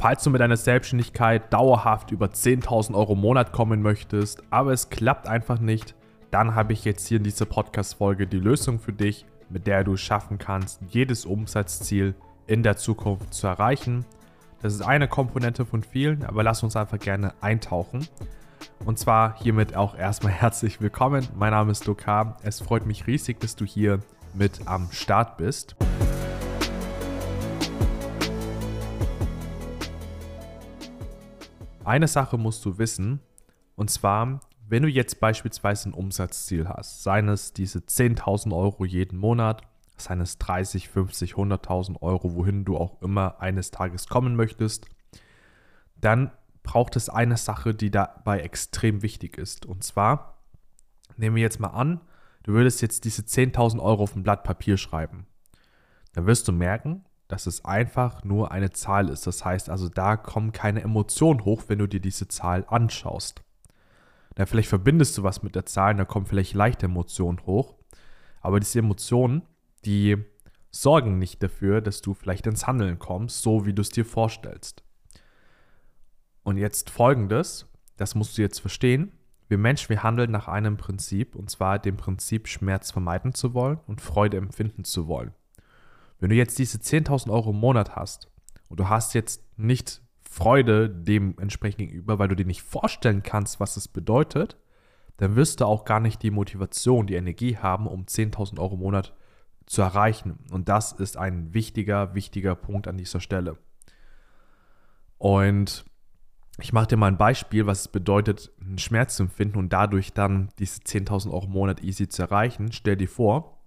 Falls du mit deiner Selbstständigkeit dauerhaft über 10.000 Euro im Monat kommen möchtest, aber es klappt einfach nicht, dann habe ich jetzt hier in dieser Podcast-Folge die Lösung für dich, mit der du schaffen kannst, jedes Umsatzziel in der Zukunft zu erreichen. Das ist eine Komponente von vielen, aber lass uns einfach gerne eintauchen. Und zwar hiermit auch erstmal herzlich willkommen. Mein Name ist Luca. Es freut mich riesig, dass du hier mit am Start bist. Eine Sache musst du wissen, und zwar, wenn du jetzt beispielsweise ein Umsatzziel hast, seien es diese 10.000 Euro jeden Monat, seien es 30, 50, 100.000 Euro, wohin du auch immer eines Tages kommen möchtest, dann braucht es eine Sache, die dabei extrem wichtig ist. Und zwar, nehmen wir jetzt mal an, du würdest jetzt diese 10.000 Euro auf ein Blatt Papier schreiben. Dann wirst du merken, dass es einfach nur eine Zahl ist. Das heißt also, da kommen keine Emotionen hoch, wenn du dir diese Zahl anschaust. Na, vielleicht verbindest du was mit der Zahl, da kommen vielleicht leichte Emotionen hoch. Aber diese Emotionen, die sorgen nicht dafür, dass du vielleicht ins Handeln kommst, so wie du es dir vorstellst. Und jetzt folgendes, das musst du jetzt verstehen. Wir Menschen, wir handeln nach einem Prinzip, und zwar dem Prinzip, Schmerz vermeiden zu wollen und Freude empfinden zu wollen. Wenn du jetzt diese 10.000 Euro im Monat hast und du hast jetzt nicht Freude dementsprechend gegenüber, weil du dir nicht vorstellen kannst, was es bedeutet, dann wirst du auch gar nicht die Motivation, die Energie haben, um 10.000 Euro im Monat zu erreichen. Und das ist ein wichtiger, wichtiger Punkt an dieser Stelle. Und ich mache dir mal ein Beispiel, was es bedeutet, einen Schmerz zu empfinden und dadurch dann diese 10.000 Euro im Monat easy zu erreichen. Stell dir vor,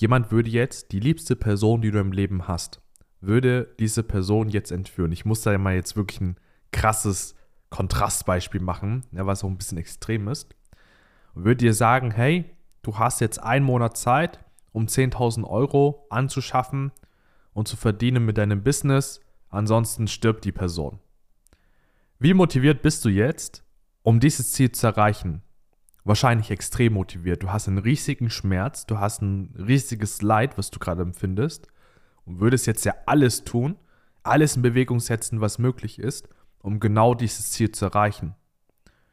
Jemand würde jetzt die liebste Person, die du im Leben hast, würde diese Person jetzt entführen. Ich muss da mal jetzt wirklich ein krasses Kontrastbeispiel machen, was auch ein bisschen extrem ist. Und würde dir sagen, hey, du hast jetzt einen Monat Zeit, um 10.000 Euro anzuschaffen und zu verdienen mit deinem Business, ansonsten stirbt die Person. Wie motiviert bist du jetzt, um dieses Ziel zu erreichen? Wahrscheinlich extrem motiviert. Du hast einen riesigen Schmerz, du hast ein riesiges Leid, was du gerade empfindest und würdest jetzt ja alles tun, alles in Bewegung setzen, was möglich ist, um genau dieses Ziel zu erreichen.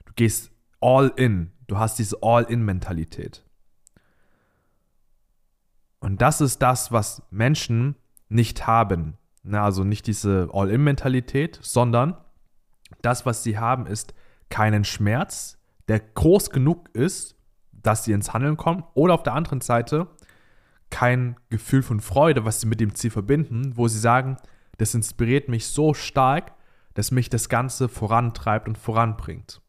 Du gehst all in, du hast diese All-in-Mentalität. Und das ist das, was Menschen nicht haben. Na, also nicht diese All-in-Mentalität, sondern das, was sie haben, ist keinen Schmerz, der groß genug ist, dass sie ins Handeln kommen, oder auf der anderen Seite kein Gefühl von Freude, was sie mit dem Ziel verbinden, wo sie sagen, das inspiriert mich so stark, dass mich das Ganze vorantreibt und voranbringt.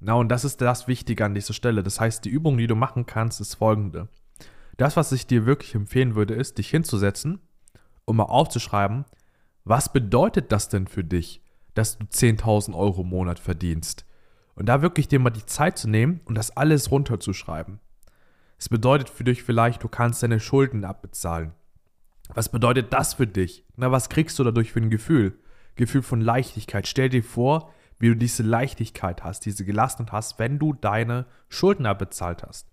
Na, und das ist das Wichtige an dieser Stelle. Das heißt, die Übung, die du machen kannst, ist folgende. Das, was ich dir wirklich empfehlen würde, ist, dich hinzusetzen und mal aufzuschreiben, was bedeutet das denn für dich, dass du 10.000 Euro im Monat verdienst? Und da wirklich dir mal die Zeit zu nehmen und das alles runterzuschreiben. Es bedeutet für dich vielleicht, du kannst deine Schulden abbezahlen. Was bedeutet das für dich? Na, was kriegst du dadurch für ein Gefühl? Gefühl von Leichtigkeit. Stell dir vor, wie du diese Leichtigkeit hast, diese Gelassenheit hast, wenn du deine Schulden abbezahlt hast.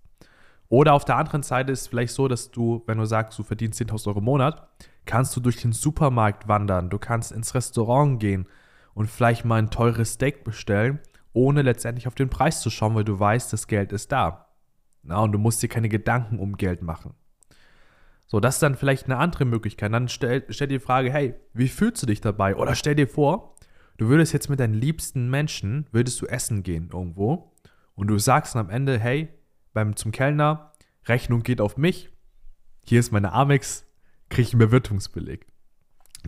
Oder auf der anderen Seite ist es vielleicht so, dass du, wenn du sagst, du verdienst 10.000 Euro im Monat, kannst du durch den Supermarkt wandern, du kannst ins Restaurant gehen und vielleicht mal ein teures Steak bestellen ohne letztendlich auf den Preis zu schauen, weil du weißt, das Geld ist da. Na, und du musst dir keine Gedanken um Geld machen. So, das ist dann vielleicht eine andere Möglichkeit. Dann stell, stell dir die Frage, hey, wie fühlst du dich dabei? Oder stell dir vor, du würdest jetzt mit deinen liebsten Menschen, würdest du essen gehen irgendwo und du sagst am Ende, hey, beim, zum Kellner, Rechnung geht auf mich, hier ist meine Amex, kriege ich einen Bewirtungsbeleg.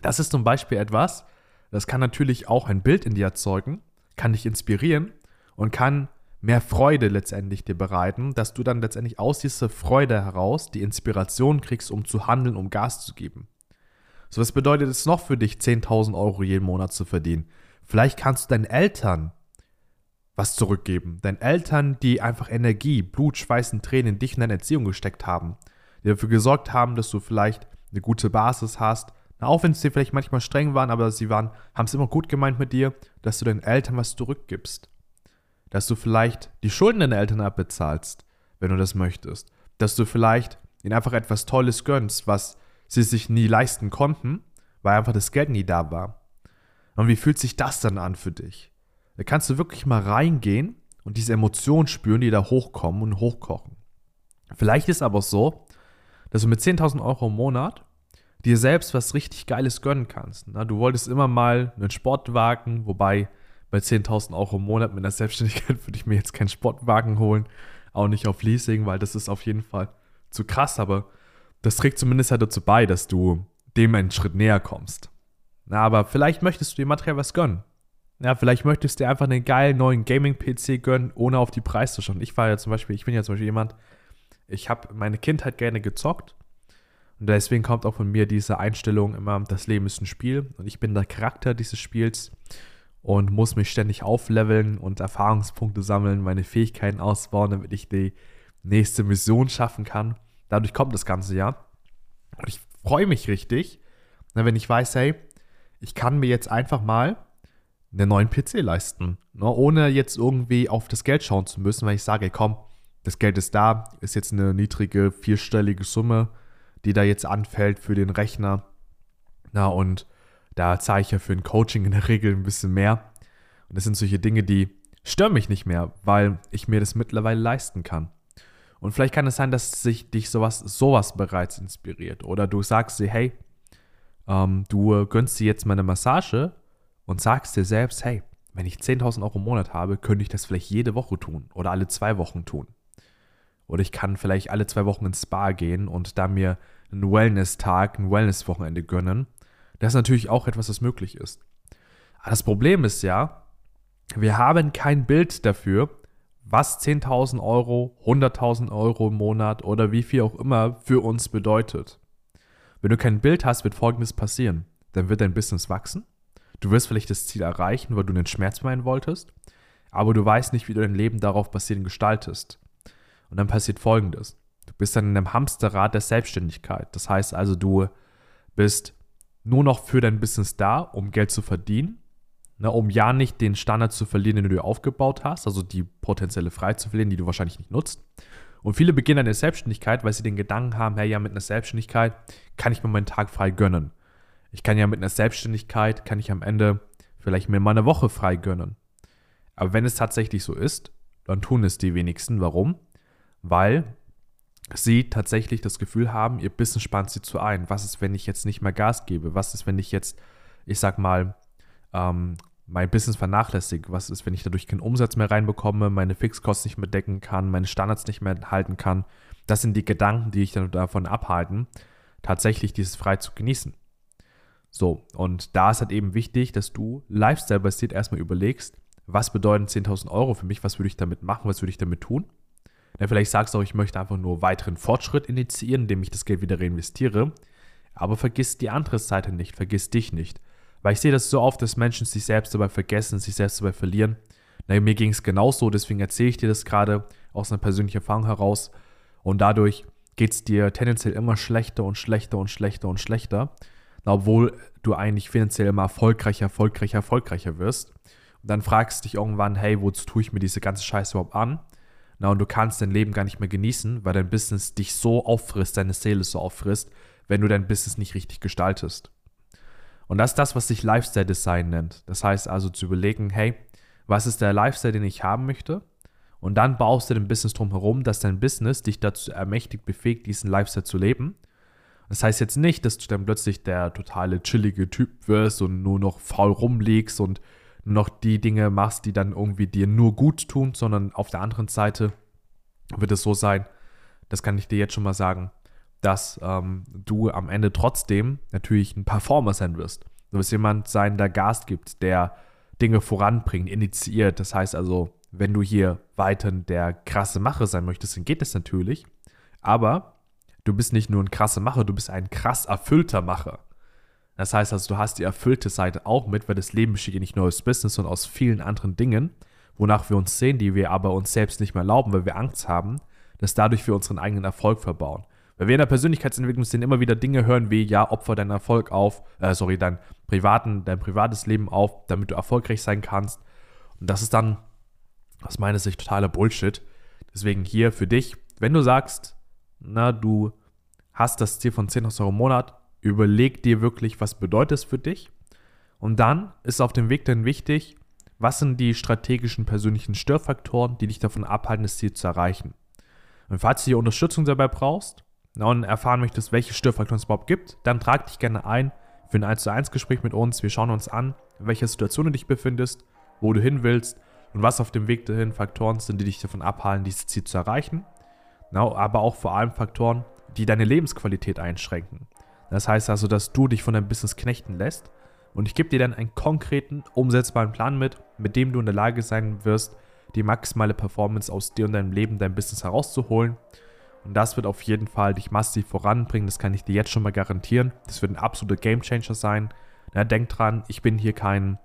Das ist zum Beispiel etwas, das kann natürlich auch ein Bild in dir erzeugen, kann dich inspirieren und kann mehr Freude letztendlich dir bereiten, dass du dann letztendlich aus dieser Freude heraus die Inspiration kriegst, um zu handeln, um Gas zu geben. So, was bedeutet es noch für dich, 10.000 Euro jeden Monat zu verdienen? Vielleicht kannst du deinen Eltern was zurückgeben. Deinen Eltern, die einfach Energie, Blut, Schweiß und Tränen in dich in deine Erziehung gesteckt haben. Die dafür gesorgt haben, dass du vielleicht eine gute Basis hast, auch wenn sie vielleicht manchmal streng waren, aber sie waren, haben es immer gut gemeint mit dir, dass du deinen Eltern was zurückgibst. Dass du vielleicht die Schulden deiner Eltern abbezahlst, wenn du das möchtest. Dass du vielleicht ihnen einfach etwas Tolles gönnst, was sie sich nie leisten konnten, weil einfach das Geld nie da war. Und wie fühlt sich das dann an für dich? Da kannst du wirklich mal reingehen und diese Emotionen spüren, die da hochkommen und hochkochen. Vielleicht ist aber so, dass du mit 10.000 Euro im Monat dir selbst was richtig Geiles gönnen kannst. Na, du wolltest immer mal einen Sportwagen, wobei bei 10.000 Euro im Monat mit einer Selbstständigkeit würde ich mir jetzt keinen Sportwagen holen, auch nicht auf Leasing, weil das ist auf jeden Fall zu krass, aber das trägt zumindest halt dazu bei, dass du dem einen Schritt näher kommst. Na, aber vielleicht möchtest du dir materiell was gönnen. Ja, vielleicht möchtest du dir einfach einen geilen neuen Gaming-PC gönnen, ohne auf die Preise zu schauen. Ich war ja zum Beispiel, ich bin ja zum Beispiel jemand, ich habe meine Kindheit gerne gezockt und deswegen kommt auch von mir diese Einstellung immer, das Leben ist ein Spiel und ich bin der Charakter dieses Spiels und muss mich ständig aufleveln und Erfahrungspunkte sammeln, meine Fähigkeiten ausbauen, damit ich die nächste Mission schaffen kann. Dadurch kommt das ganze Jahr. Und ich freue mich richtig, wenn ich weiß, hey, ich kann mir jetzt einfach mal einen neuen PC leisten. Ne? Ohne jetzt irgendwie auf das Geld schauen zu müssen, weil ich sage, komm, das Geld ist da, ist jetzt eine niedrige vierstellige Summe, die da jetzt anfällt für den Rechner. Na, und da zahle ich ja für ein Coaching in der Regel ein bisschen mehr. Und das sind solche Dinge, die stören mich nicht mehr, weil ich mir das mittlerweile leisten kann. Und vielleicht kann es sein, dass sich dich sowas, sowas bereits inspiriert. Oder du sagst dir, hey, ähm, du gönnst dir jetzt meine Massage und sagst dir selbst, hey, wenn ich 10.000 Euro im Monat habe, könnte ich das vielleicht jede Woche tun oder alle zwei Wochen tun. Oder ich kann vielleicht alle zwei Wochen ins Spa gehen und da mir einen Wellness-Tag, ein Wellness-Wochenende gönnen. Das ist natürlich auch etwas, was möglich ist. Aber das Problem ist ja, wir haben kein Bild dafür, was 10.000 Euro, 100.000 Euro im Monat oder wie viel auch immer für uns bedeutet. Wenn du kein Bild hast, wird Folgendes passieren. Dann wird dein Business wachsen. Du wirst vielleicht das Ziel erreichen, weil du einen Schmerz meinen wolltest, aber du weißt nicht, wie du dein Leben darauf basierend gestaltest. Und dann passiert Folgendes. Du bist dann in einem Hamsterrad der Selbstständigkeit. Das heißt also, du bist nur noch für dein Business da, um Geld zu verdienen, ne, um ja nicht den Standard zu verlieren, den du dir aufgebaut hast, also die potenzielle Freiheit zu verlieren, die du wahrscheinlich nicht nutzt. Und viele beginnen eine Selbstständigkeit, weil sie den Gedanken haben, hey, ja, mit einer Selbstständigkeit kann ich mir meinen Tag frei gönnen. Ich kann ja mit einer Selbstständigkeit, kann ich am Ende vielleicht mir mal eine Woche frei gönnen. Aber wenn es tatsächlich so ist, dann tun es die wenigsten. Warum? Weil sie tatsächlich das Gefühl haben, ihr Business spannt sie zu ein. Was ist, wenn ich jetzt nicht mehr Gas gebe? Was ist, wenn ich jetzt, ich sag mal, ähm, mein Business vernachlässige. Was ist, wenn ich dadurch keinen Umsatz mehr reinbekomme, meine Fixkosten nicht mehr decken kann, meine Standards nicht mehr halten kann? Das sind die Gedanken, die ich dann davon abhalten, tatsächlich dieses frei zu genießen. So, und da ist halt eben wichtig, dass du lifestyle-basiert erstmal überlegst, was bedeuten 10.000 Euro für mich, was würde ich damit machen, was würde ich damit tun? Ja, vielleicht sagst du auch, ich möchte einfach nur weiteren Fortschritt initiieren, indem ich das Geld wieder reinvestiere. Aber vergiss die andere Seite nicht, vergiss dich nicht. Weil ich sehe das so oft, dass Menschen sich selbst dabei vergessen, sich selbst dabei verlieren. Na, mir ging es genauso, deswegen erzähle ich dir das gerade aus einer persönlichen Erfahrung heraus. Und dadurch geht es dir tendenziell immer schlechter und schlechter und schlechter und schlechter. Na, obwohl du eigentlich finanziell immer erfolgreicher, erfolgreicher, erfolgreicher wirst. Und dann fragst du dich irgendwann, hey, wozu tue ich mir diese ganze Scheiße überhaupt an? Na, und du kannst dein Leben gar nicht mehr genießen, weil dein Business dich so auffrisst, deine Seele so auffrisst, wenn du dein Business nicht richtig gestaltest. Und das ist das, was sich Lifestyle Design nennt. Das heißt also zu überlegen, hey, was ist der Lifestyle, den ich haben möchte? Und dann baust du dein Business drumherum, dass dein Business dich dazu ermächtigt, befähigt, diesen Lifestyle zu leben. Das heißt jetzt nicht, dass du dann plötzlich der totale chillige Typ wirst und nur noch faul rumliegst und noch die Dinge machst, die dann irgendwie dir nur gut tun, sondern auf der anderen Seite wird es so sein, das kann ich dir jetzt schon mal sagen, dass ähm, du am Ende trotzdem natürlich ein Performer sein wirst. Du wirst jemand sein, der Gas gibt, der Dinge voranbringt, initiiert. Das heißt also, wenn du hier weiter der krasse Macher sein möchtest, dann geht es natürlich. Aber du bist nicht nur ein krasser Macher, du bist ein krass erfüllter Macher. Das heißt also, du hast die erfüllte Seite auch mit, weil das Leben besteht ja nicht nur aus Business, sondern aus vielen anderen Dingen, wonach wir uns sehen, die wir aber uns selbst nicht mehr erlauben, weil wir Angst haben, dass dadurch wir unseren eigenen Erfolg verbauen. Weil wir in der Persönlichkeitsentwicklung sind immer wieder Dinge hören wie, ja, opfer deinen Erfolg auf, äh, sorry, dein privaten, dein privates Leben auf, damit du erfolgreich sein kannst. Und das ist dann aus meiner Sicht totaler Bullshit. Deswegen hier für dich, wenn du sagst, na, du hast das Ziel von 10.000 Euro im Monat, überleg dir wirklich, was bedeutet es für dich. Und dann ist auf dem Weg dann wichtig, was sind die strategischen persönlichen Störfaktoren, die dich davon abhalten, das Ziel zu erreichen. Und falls du hier Unterstützung dabei brauchst und erfahren möchtest, welche Störfaktoren es überhaupt gibt, dann trag dich gerne ein für ein 1 zu 1 Gespräch mit uns. Wir schauen uns an, in welcher Situation du dich befindest, wo du hin willst und was auf dem Weg dahin Faktoren sind, die dich davon abhalten, dieses Ziel zu erreichen. aber auch vor allem Faktoren, die deine Lebensqualität einschränken. Das heißt also, dass du dich von deinem Business knechten lässt und ich gebe dir dann einen konkreten, umsetzbaren Plan mit, mit dem du in der Lage sein wirst, die maximale Performance aus dir und deinem Leben, deinem Business herauszuholen. Und das wird auf jeden Fall dich massiv voranbringen, das kann ich dir jetzt schon mal garantieren. Das wird ein absoluter Gamechanger sein. Ja, denk dran, ich bin hier kein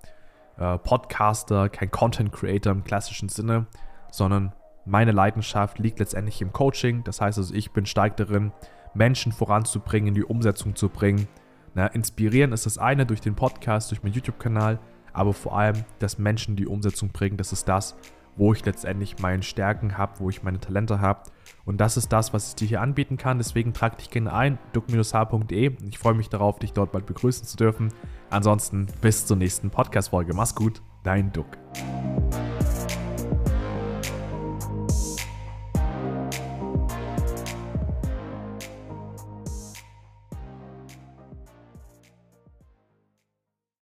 äh, Podcaster, kein Content Creator im klassischen Sinne, sondern meine Leidenschaft liegt letztendlich im Coaching. Das heißt also, ich bin stark darin, Menschen voranzubringen, in die Umsetzung zu bringen. Na, inspirieren ist das eine durch den Podcast, durch meinen YouTube-Kanal, aber vor allem, dass Menschen die Umsetzung bringen, das ist das, wo ich letztendlich meine Stärken habe, wo ich meine Talente habe. Und das ist das, was ich dir hier anbieten kann. Deswegen trag dich gerne ein, duck-h.de. Ich freue mich darauf, dich dort bald begrüßen zu dürfen. Ansonsten bis zur nächsten Podcast-Folge. Mach's gut, dein Duck.